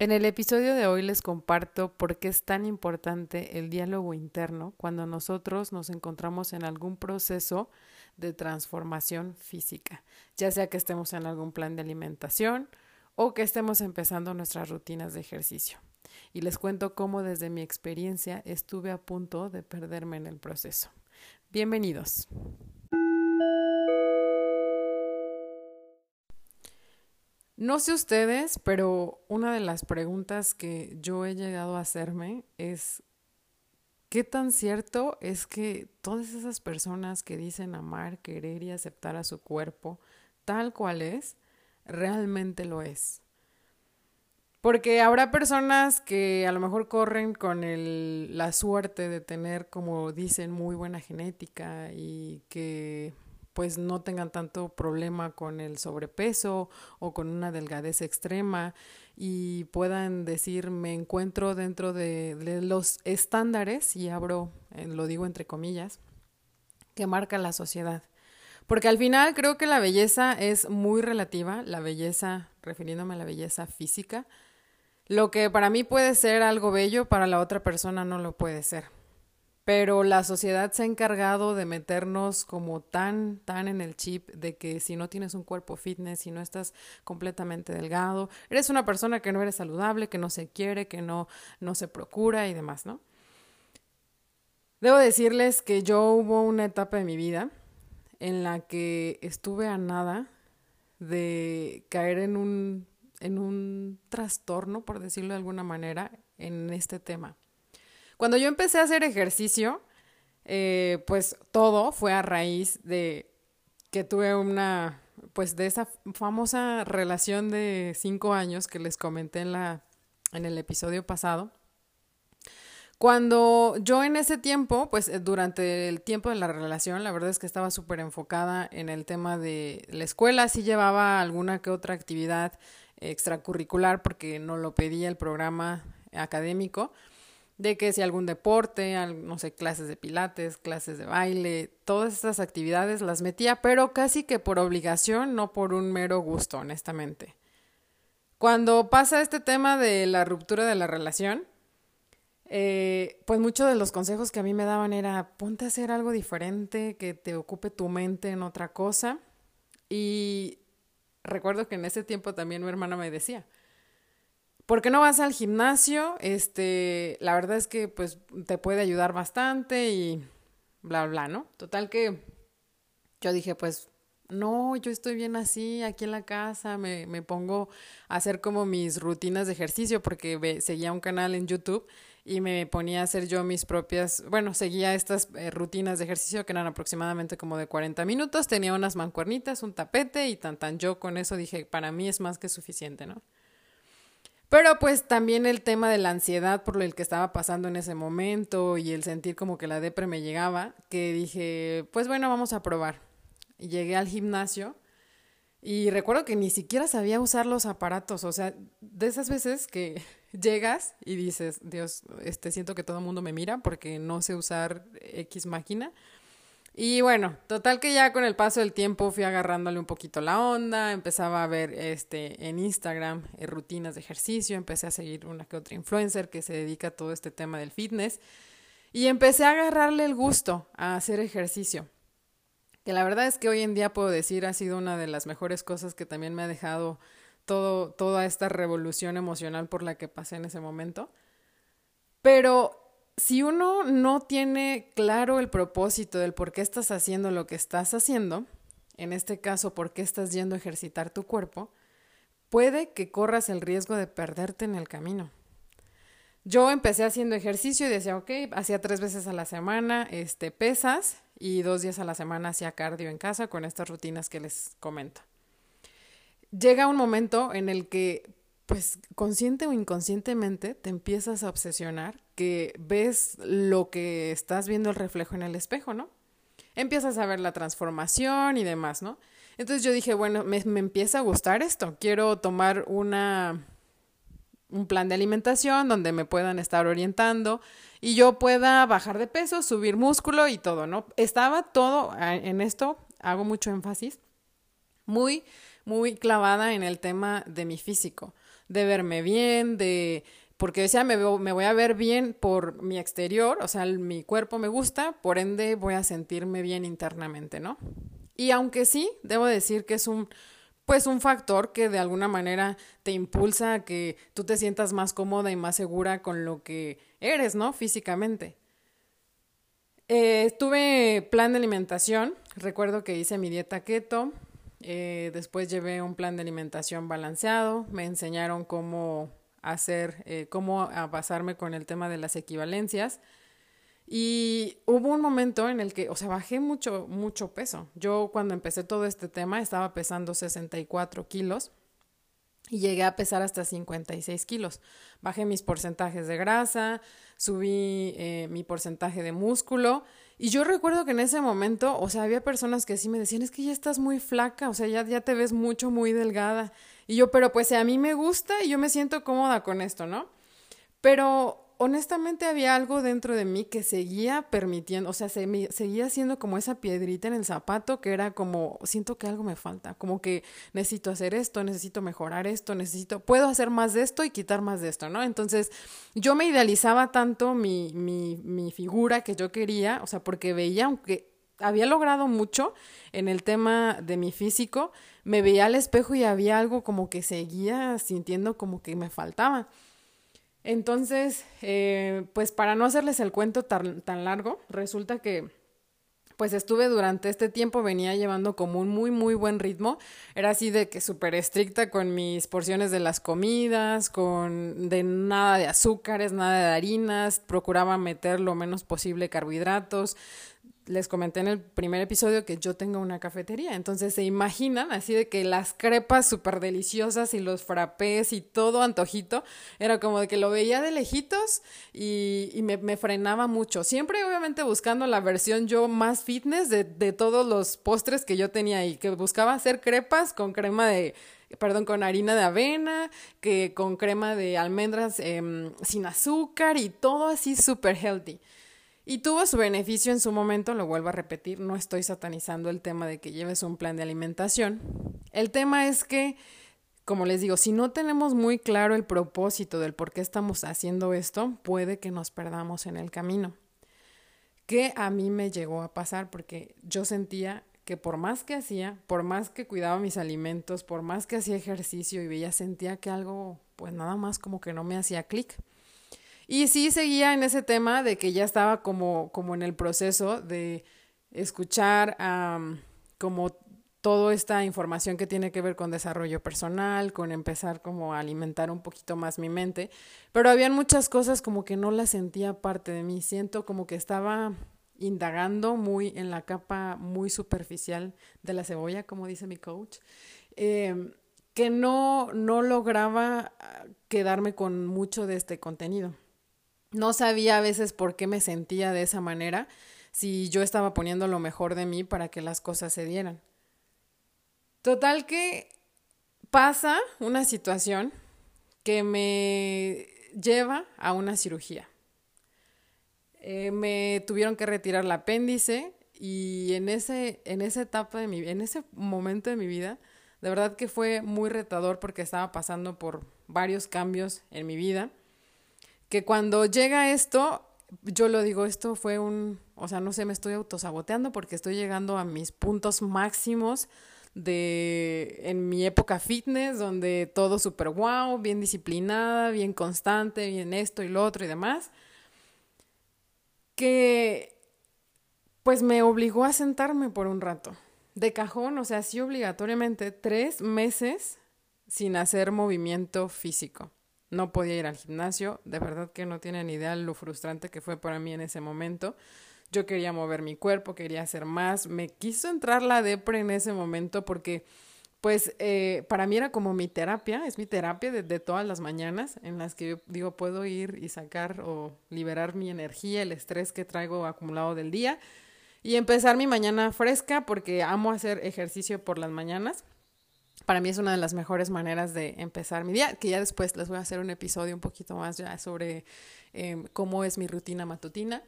En el episodio de hoy les comparto por qué es tan importante el diálogo interno cuando nosotros nos encontramos en algún proceso de transformación física, ya sea que estemos en algún plan de alimentación o que estemos empezando nuestras rutinas de ejercicio. Y les cuento cómo desde mi experiencia estuve a punto de perderme en el proceso. Bienvenidos. No sé ustedes, pero una de las preguntas que yo he llegado a hacerme es, ¿qué tan cierto es que todas esas personas que dicen amar, querer y aceptar a su cuerpo tal cual es, realmente lo es? Porque habrá personas que a lo mejor corren con la suerte de tener, como dicen, muy buena genética y que pues no tengan tanto problema con el sobrepeso o con una delgadez extrema y puedan decir me encuentro dentro de, los estándares, y abro, eh, lo digo entre comillas, que marca la sociedad. Porque al final creo que la belleza es muy relativa, la belleza, refiriéndome a la belleza física, lo que para mí puede ser algo bello, para la otra persona no lo puede ser pero la sociedad se ha encargado de meternos como tan, tan en el chip de que si no tienes un cuerpo fitness, si no estás completamente delgado, eres una persona que no eres saludable, que no se quiere, que no, no se procura y demás, ¿no? Debo decirles que yo hubo una etapa de mi vida en la que estuve a nada de caer en un, en un trastorno, por decirlo de alguna manera, en este tema. Cuando yo empecé a hacer ejercicio, eh, pues todo fue a raíz de que tuve una, pues de esa famosa relación de cinco años que les comenté en, la, en el episodio pasado. Cuando yo en ese tiempo, pues eh, durante el tiempo de la relación, la verdad es que estaba súper enfocada en el tema de la escuela, sí llevaba alguna que otra actividad extracurricular porque no lo pedía el programa académico, de que si algún deporte, no sé, clases de pilates, clases de baile, todas estas actividades las metía, pero casi que por obligación, no por un mero gusto, honestamente. Cuando pasa este tema de la ruptura de la relación, eh, pues muchos de los consejos que a mí me daban era ponte a hacer algo diferente, que te ocupe tu mente en otra cosa. Y recuerdo que en ese tiempo también mi hermana me decía, ¿Por qué no vas al gimnasio? Este, la verdad es que pues te puede ayudar bastante y bla, bla, ¿no? Total que yo dije, pues no, yo estoy bien así, aquí en la casa, me, me pongo a hacer como mis rutinas de ejercicio porque seguía un canal en YouTube y me ponía a hacer yo mis propias, bueno, seguía estas eh, rutinas de ejercicio que eran aproximadamente como de 40 minutos, tenía unas mancuernitas, un tapete y tan tan yo con eso dije, para mí es más que suficiente, ¿no? Pero pues también el tema de la ansiedad por el que estaba pasando en ese momento y el sentir como que la depre me llegaba, que dije, pues bueno, vamos a probar. Y llegué al gimnasio y recuerdo que ni siquiera sabía usar los aparatos, o sea, de esas veces que llegas y dices, Dios, este siento que todo el mundo me mira porque no sé usar X máquina. Y bueno, total que ya con el paso del tiempo fui agarrándole un poquito la onda, empezaba a ver este en Instagram eh, rutinas de ejercicio, empecé a seguir una que otra influencer que se dedica a todo este tema del fitness y empecé a agarrarle el gusto a hacer ejercicio. Que la verdad es que hoy en día puedo decir ha sido una de las mejores cosas que también me ha dejado todo, toda esta revolución emocional por la que pasé en ese momento. Pero si uno no tiene claro el propósito del por qué estás haciendo lo que estás haciendo, en este caso, por qué estás yendo a ejercitar tu cuerpo, puede que corras el riesgo de perderte en el camino. Yo empecé haciendo ejercicio y decía, ok, hacía tres veces a la semana este, pesas y dos días a la semana hacía cardio en casa con estas rutinas que les comento. Llega un momento en el que pues consciente o inconscientemente te empiezas a obsesionar que ves lo que estás viendo el reflejo en el espejo, ¿no? Empiezas a ver la transformación y demás, ¿no? Entonces yo dije, bueno, me, me empieza a gustar esto, quiero tomar una, un plan de alimentación donde me puedan estar orientando y yo pueda bajar de peso, subir músculo y todo, ¿no? Estaba todo en esto, hago mucho énfasis, muy, muy clavada en el tema de mi físico. De verme bien, de porque decía, me, voy a ver bien por mi exterior, o sea, mi cuerpo me gusta, por ende voy a sentirme bien internamente, ¿no? Y aunque sí, debo decir que es un, pues un factor que de alguna manera te impulsa a que tú te sientas más cómoda y más segura con lo que eres, ¿no? Físicamente. Eh, tuve plan de alimentación, recuerdo que hice mi dieta keto, eh, después llevé un plan de alimentación balanceado, me enseñaron cómo hacer, eh, cómo pasarme con el tema de las equivalencias. Y hubo un momento en el que, o sea, bajé mucho, mucho peso. Yo cuando empecé todo este tema estaba pesando 64 kilos y llegué a pesar hasta 56 kilos. Bajé mis porcentajes de grasa, subí eh, mi porcentaje de músculo y yo recuerdo que en ese momento, o sea, había personas que sí me decían, es que ya estás muy flaca, o sea, ya, ya te ves mucho, muy delgada. Y yo, pero pues a mí me gusta y yo me siento cómoda con esto, ¿no? Pero honestamente había algo dentro de mí que seguía permitiendo, o sea, se me, seguía siendo como esa piedrita en el zapato que era como, siento que algo me falta, como que necesito hacer esto, necesito mejorar esto, necesito, puedo hacer más de esto y quitar más de esto, ¿no? Entonces yo me idealizaba tanto mi, mi, mi figura que yo quería, o sea, porque veía, aunque había logrado mucho en el tema de mi físico, me veía al espejo y había algo como que seguía sintiendo como que me faltaba. Entonces, eh, pues para no hacerles el cuento tan, tan largo, resulta que pues estuve durante este tiempo, venía llevando como un muy, muy buen ritmo. Era así de que súper estricta con mis porciones de las comidas, con de nada de azúcares, nada de harinas, procuraba meter lo menos posible carbohidratos, les comenté en el primer episodio que yo tengo una cafetería, entonces se imaginan así de que las crepas súper deliciosas y los frappés y todo antojito, era como de que lo veía de lejitos y, me, frenaba mucho, siempre obviamente buscando la versión yo más fitness de, de todos los postres que yo tenía ahí, que buscaba hacer crepas con crema de perdón, con harina de avena, que con crema de almendras eh, sin azúcar y todo así súper healthy. Y tuvo su beneficio en su momento, lo vuelvo a repetir, no estoy satanizando el tema de que lleves un plan de alimentación. El tema es que, como les digo, si no tenemos muy claro el propósito del por qué estamos haciendo esto, puede que nos perdamos en el camino. Que a mí me llegó a pasar porque yo sentía que por más que hacía, por más que cuidaba mis alimentos, por más que hacía ejercicio y veía, sentía que algo, pues nada más como que no me hacía clic. Y sí seguía en ese tema de que ya estaba como, como en el proceso de escuchar como toda esta información que tiene que ver con desarrollo personal, con empezar como a alimentar un poquito más mi mente, pero habían muchas cosas como que no las sentía parte de mí, siento como que estaba indagando muy en la capa muy superficial de la cebolla, como dice mi coach, eh, que no, no lograba ah, quedarme con mucho de este contenido. No sabía a veces por qué me sentía de esa manera, si yo estaba poniendo lo mejor de mí para que las cosas se dieran. Total que pasa una situación que me lleva a una cirugía. Eh, me tuvieron que retirar el apéndice y en, ese, en esa etapa de mi en ese momento de mi vida, de verdad que fue muy retador porque estaba pasando por varios cambios en mi vida que cuando llega esto, yo lo digo, esto fue un, o sea, no sé, me estoy autosaboteando porque estoy llegando a mis puntos máximos de en mi época fitness, donde todo súper wow, bien disciplinada, bien constante, bien esto y lo otro y demás, que pues me obligó a sentarme por un rato. De cajón, o sea, sí obligatoriamente, tres meses sin hacer movimiento físico no podía ir al gimnasio, de verdad que no tienen idea lo frustrante que fue para mí en ese momento. Yo quería mover mi cuerpo, quería hacer más, me quiso entrar la depre en ese momento porque pues eh, para mí era como mi terapia, es mi terapia de, todas las mañanas en las que digo puedo ir y sacar o liberar mi energía, el estrés que traigo acumulado del día y empezar mi mañana fresca porque amo hacer ejercicio por las mañanas para mí es una de las mejores maneras de empezar mi día, que ya después les voy a hacer un episodio un poquito más ya sobre eh, cómo es mi rutina matutina.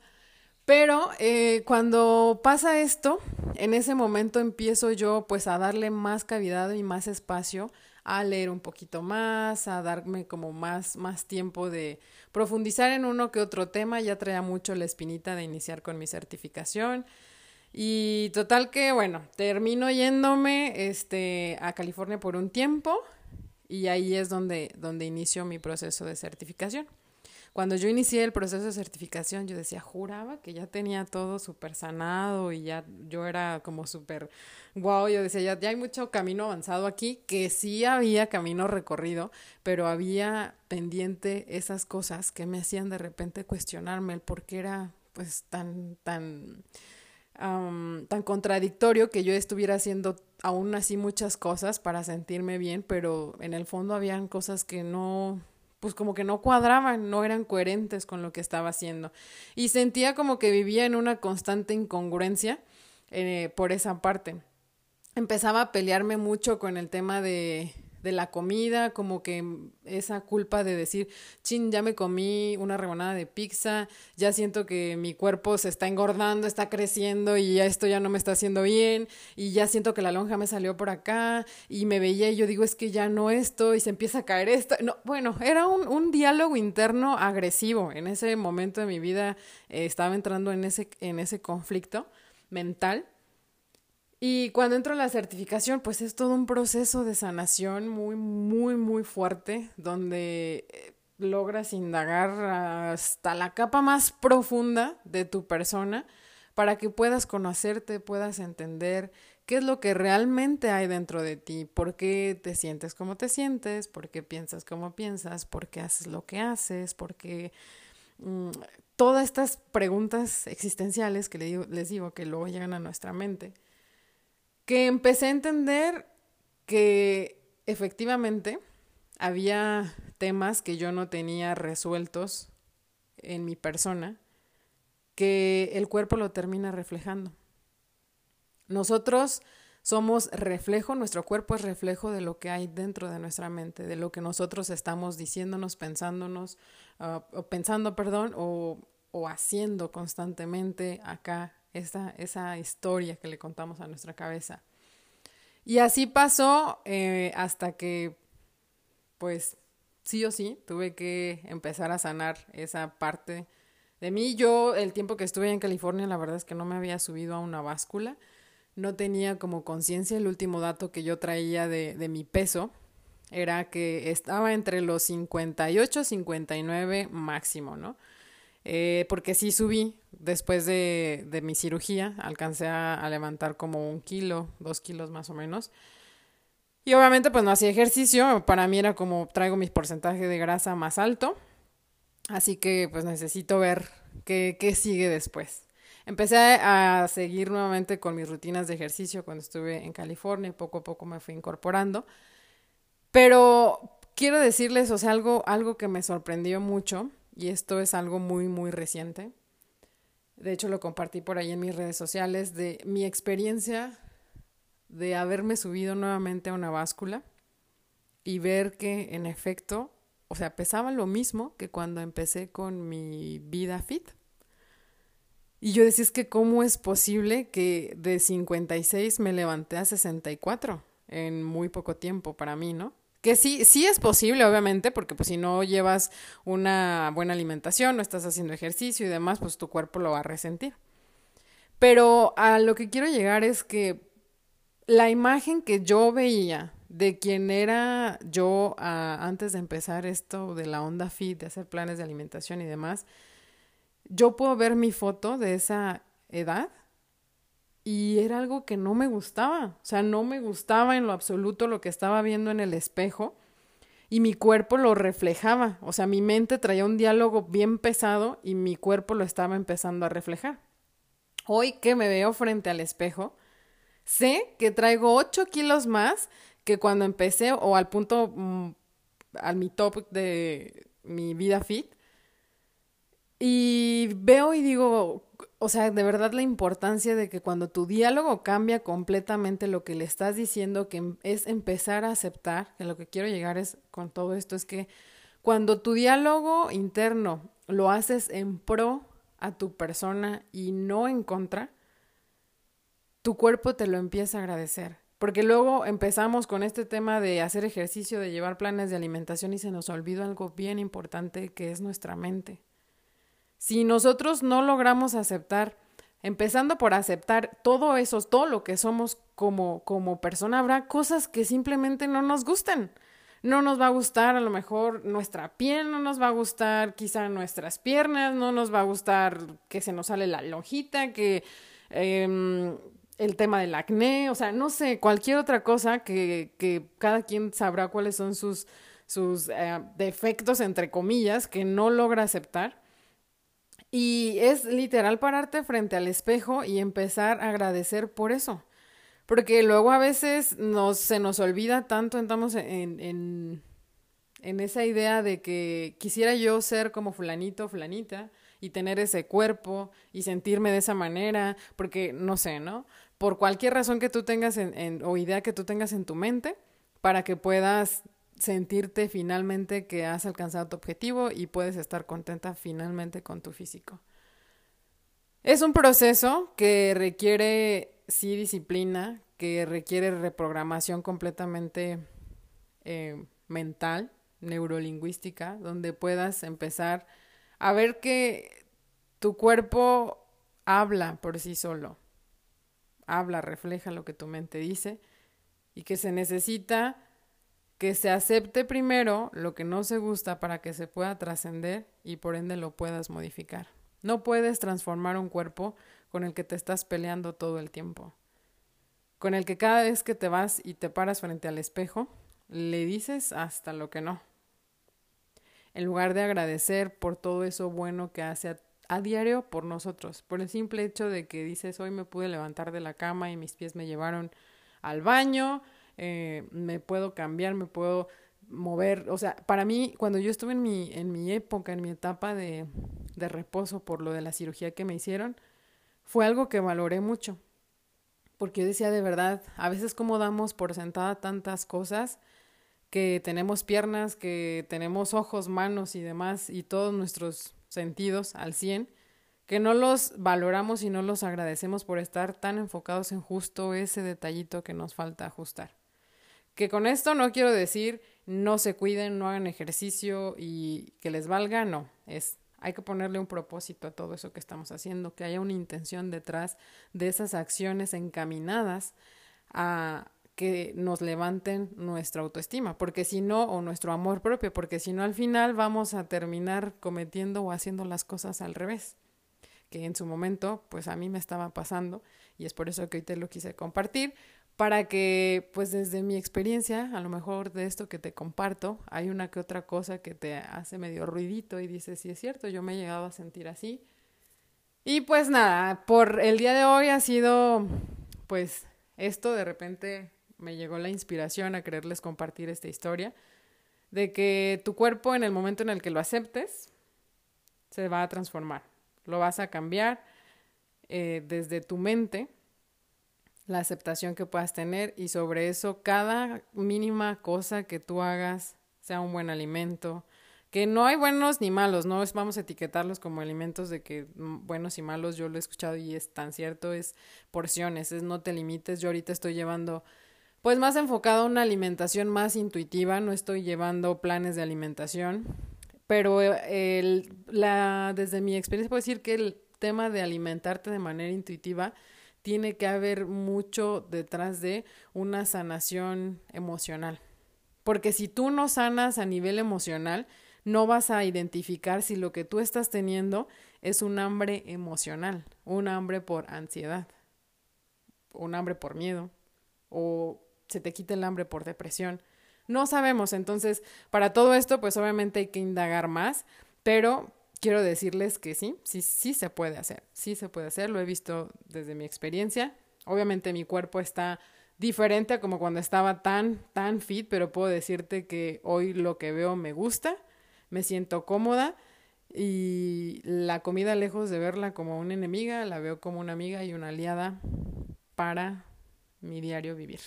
Pero eh, cuando pasa esto, en ese momento empiezo yo pues a darle más cavidad y más espacio a leer un poquito más, a darme como más, más tiempo de profundizar en uno que otro tema. Ya traía mucho la espinita de iniciar con mi certificación. Y total que, bueno, termino yéndome este, a California por un tiempo y ahí es donde, donde inicio mi proceso de certificación. Cuando yo inicié el proceso de certificación, yo decía, juraba que ya tenía todo súper sanado y ya yo era como súper wow, yo decía, ya, ya hay mucho camino avanzado aquí, que sí había camino recorrido, pero había pendiente esas cosas que me hacían de repente cuestionarme el por qué era pues tan, tan tan contradictorio que yo estuviera haciendo aún así muchas cosas para sentirme bien, pero en el fondo habían cosas que no, pues como que no cuadraban, no eran coherentes con lo que estaba haciendo. Y sentía como que vivía en una constante incongruencia eh, por esa parte. Empezaba a pelearme mucho con el tema de de la comida, como que esa culpa de decir, chin, ya me comí una rebanada de pizza, ya siento que mi cuerpo se está engordando, está creciendo y esto ya no me está haciendo bien, y ya siento que la lonja me salió por acá, y me veía y yo digo, es que ya no esto, y se empieza a caer esto. No, bueno, era un, un diálogo interno agresivo. En ese momento de mi vida eh, estaba entrando en ese, en ese conflicto mental y cuando entro a la certificación, pues es todo un proceso de sanación muy, muy, muy fuerte, donde eh, logras indagar hasta la capa más profunda de tu persona para que puedas conocerte, puedas entender qué es lo que realmente hay dentro de ti, por qué te sientes como te sientes, por qué piensas como piensas, por qué haces lo que haces, por qué... Mm, todas estas preguntas existenciales que les digo que luego llegan a nuestra mente que empecé a entender que efectivamente había temas que yo no tenía resueltos en mi persona, que el cuerpo lo termina reflejando. Nosotros somos reflejo, nuestro cuerpo es reflejo de lo que hay dentro de nuestra mente, de lo que nosotros estamos diciéndonos, pensándonos, uh, pensando, perdón, o, o haciendo constantemente acá esa, esa historia que le contamos a nuestra cabeza. Y así pasó eh, hasta que, pues, sí o sí, tuve que empezar a sanar esa parte de mí. Yo, el tiempo que estuve en California, la verdad es que no me había subido a una báscula. No tenía como conciencia. El último dato que yo traía de, de mi peso era que estaba entre los 58, 59 máximo, ¿no? Eh, porque sí subí después de, de mi cirugía, alcancé a, levantar como un kilo, dos kilos más o menos. Y obviamente pues no hacía ejercicio, para mí era como traigo mi porcentaje de grasa más alto, así que pues necesito ver qué, qué sigue después. Empecé a seguir nuevamente con mis rutinas de ejercicio cuando estuve en California poco a poco me fui incorporando. Pero quiero decirles, o sea, algo, algo que me sorprendió mucho y esto es algo muy, muy reciente. De hecho, lo compartí por ahí en mis redes sociales de mi experiencia de haberme subido nuevamente a una báscula y ver que en efecto, o sea, pesaba lo mismo que cuando empecé con mi vida fit. Y yo decía, es que cómo es posible que de 56 me levanté a 64 en muy poco tiempo para mí, ¿no? Que sí, sí es posible, obviamente, porque pues si no llevas una buena alimentación, no estás haciendo ejercicio y demás, pues tu cuerpo lo va a resentir. Pero a lo que quiero llegar es que la imagen que yo veía de quien era yo antes de empezar esto de la onda fit, de hacer planes de alimentación y demás, yo puedo ver mi foto de esa edad y era algo que no me gustaba, o sea, no me gustaba en lo absoluto lo que estaba viendo en el espejo y mi cuerpo lo reflejaba, o sea, mi mente traía un diálogo bien pesado y mi cuerpo lo estaba empezando a reflejar. Hoy que me veo frente al espejo, sé que traigo 8 kilos más que cuando empecé o al punto, mm, al mi top de mi vida fit. Y veo y digo, o sea, de verdad la importancia de que cuando tu diálogo cambia completamente lo que le estás diciendo, que es empezar a aceptar, que lo que quiero llegar es con todo esto, es que cuando tu diálogo interno lo haces en pro a tu persona y no en contra, tu cuerpo te lo empieza a agradecer. Porque luego empezamos con este tema de hacer ejercicio, de llevar planes de alimentación y se nos olvida algo bien importante que es nuestra mente. Si nosotros no logramos aceptar, empezando por aceptar todo eso, todo lo que somos como, como persona, habrá cosas que simplemente no nos gusten. No nos va a gustar a lo mejor nuestra piel, no nos va a gustar quizá nuestras piernas, no nos va a gustar que se nos sale la lonjita, que eh, el tema del acné, o sea, no sé, cualquier otra cosa que, que cada quien sabrá cuáles son sus, sus eh, defectos, entre comillas, que no logra aceptar. Y es literal pararte frente al espejo y empezar a agradecer por eso. Porque luego a veces nos, se nos olvida tanto, entramos en, en, en esa idea de que quisiera yo ser como fulanito, fulanita, y tener ese cuerpo y sentirme de esa manera, porque no sé, ¿no? por cualquier razón que tú tengas en, o idea que tú tengas en tu mente, para que puedas sentirte finalmente que has alcanzado tu objetivo y puedes estar contenta finalmente con tu físico. Es un proceso que requiere, sí, disciplina, que requiere reprogramación completamente eh, mental, neurolingüística, donde puedas empezar a ver que tu cuerpo habla por sí solo habla, refleja lo que tu mente dice y que se necesita que se acepte primero lo que no se gusta para que se pueda trascender y por ende lo puedas modificar. No puedes transformar un cuerpo con el que te estás peleando todo el tiempo, con el que cada vez que te vas y te paras frente al espejo, le dices hasta lo que no. En lugar de agradecer por todo eso bueno que hace a a diario por nosotros, por el simple hecho de que dices, hoy me pude levantar de la cama y mis pies me llevaron al baño, eh, me puedo cambiar, me puedo mover, o sea, para mí, cuando yo estuve en mi, en mi época, en mi etapa de, de reposo por lo de la cirugía que me hicieron, fue algo que valoré mucho, porque yo decía de verdad, a veces como damos por sentada tantas cosas, que tenemos piernas, que tenemos ojos, manos y demás, y todos nuestros sentidos al 100, que no los valoramos y no los agradecemos por estar tan enfocados en justo ese detallito que nos falta ajustar. Que con esto no quiero decir no se cuiden, no hagan ejercicio y que les valga, no, es hay que ponerle un propósito a todo eso que estamos haciendo, que haya una intención detrás de esas acciones encaminadas a que nos levanten nuestra autoestima, porque si no, o nuestro amor propio, porque si no al final vamos a terminar cometiendo o haciendo las cosas al revés, que en su momento pues a mí me estaba pasando y es por eso que hoy te lo quise compartir, para que pues desde mi experiencia, a lo mejor de esto que te comparto, hay una que otra cosa que te hace medio ruidito y dices, sí es cierto, yo me he llegado a sentir así. Y pues nada, por el día de hoy ha sido pues esto de repente me llegó la inspiración a quererles compartir esta historia, de que tu cuerpo en el momento en el que lo aceptes, se va a transformar, lo vas a cambiar eh, desde tu mente, la aceptación que puedas tener y sobre eso cada mínima cosa que tú hagas, sea un buen alimento, que no hay buenos ni malos, no vamos a etiquetarlos como alimentos de que mm, buenos y malos, yo lo he escuchado y es tan cierto, es porciones, es no te limites, yo ahorita estoy llevando pues más enfocado a una alimentación más intuitiva, no estoy llevando planes de alimentación, pero el, la, desde mi experiencia puedo decir que el tema de alimentarte de manera intuitiva tiene que haber mucho detrás de una sanación emocional. Porque si tú no sanas a nivel emocional, no vas a identificar si lo que tú estás teniendo es un hambre emocional, un hambre por ansiedad, un hambre por miedo o se te quite el hambre por depresión. No sabemos, entonces para todo esto pues obviamente hay que indagar más, pero quiero decirles que sí, sí, sí se puede hacer, sí se puede hacer, lo he visto desde mi experiencia. Obviamente mi cuerpo está diferente a como cuando estaba tan, tan fit, pero puedo decirte que hoy lo que veo me gusta, me siento cómoda y la comida lejos de verla como una enemiga, la veo como una amiga y una aliada para mi diario vivir.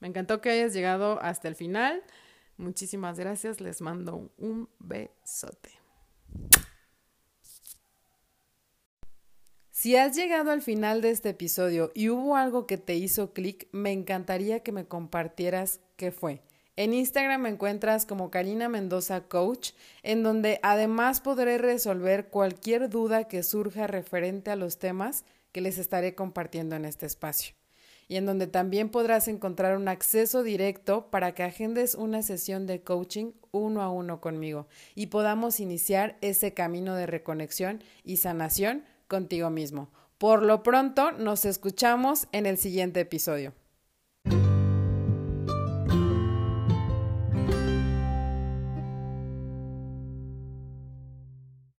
Me encantó que hayas llegado hasta el final. Muchísimas gracias. Les mando un besote. Si has llegado al final de este episodio y hubo algo que te hizo clic, me encantaría que me compartieras qué fue. En Instagram me encuentras como Karina Mendoza Coach, en donde además podré resolver cualquier duda que surja referente a los temas que les estaré compartiendo en este espacio. Y en donde también podrás encontrar un acceso directo para que agendes una sesión de coaching uno a uno conmigo y podamos iniciar ese camino de reconexión y sanación contigo mismo. Por lo pronto, nos escuchamos en el siguiente episodio.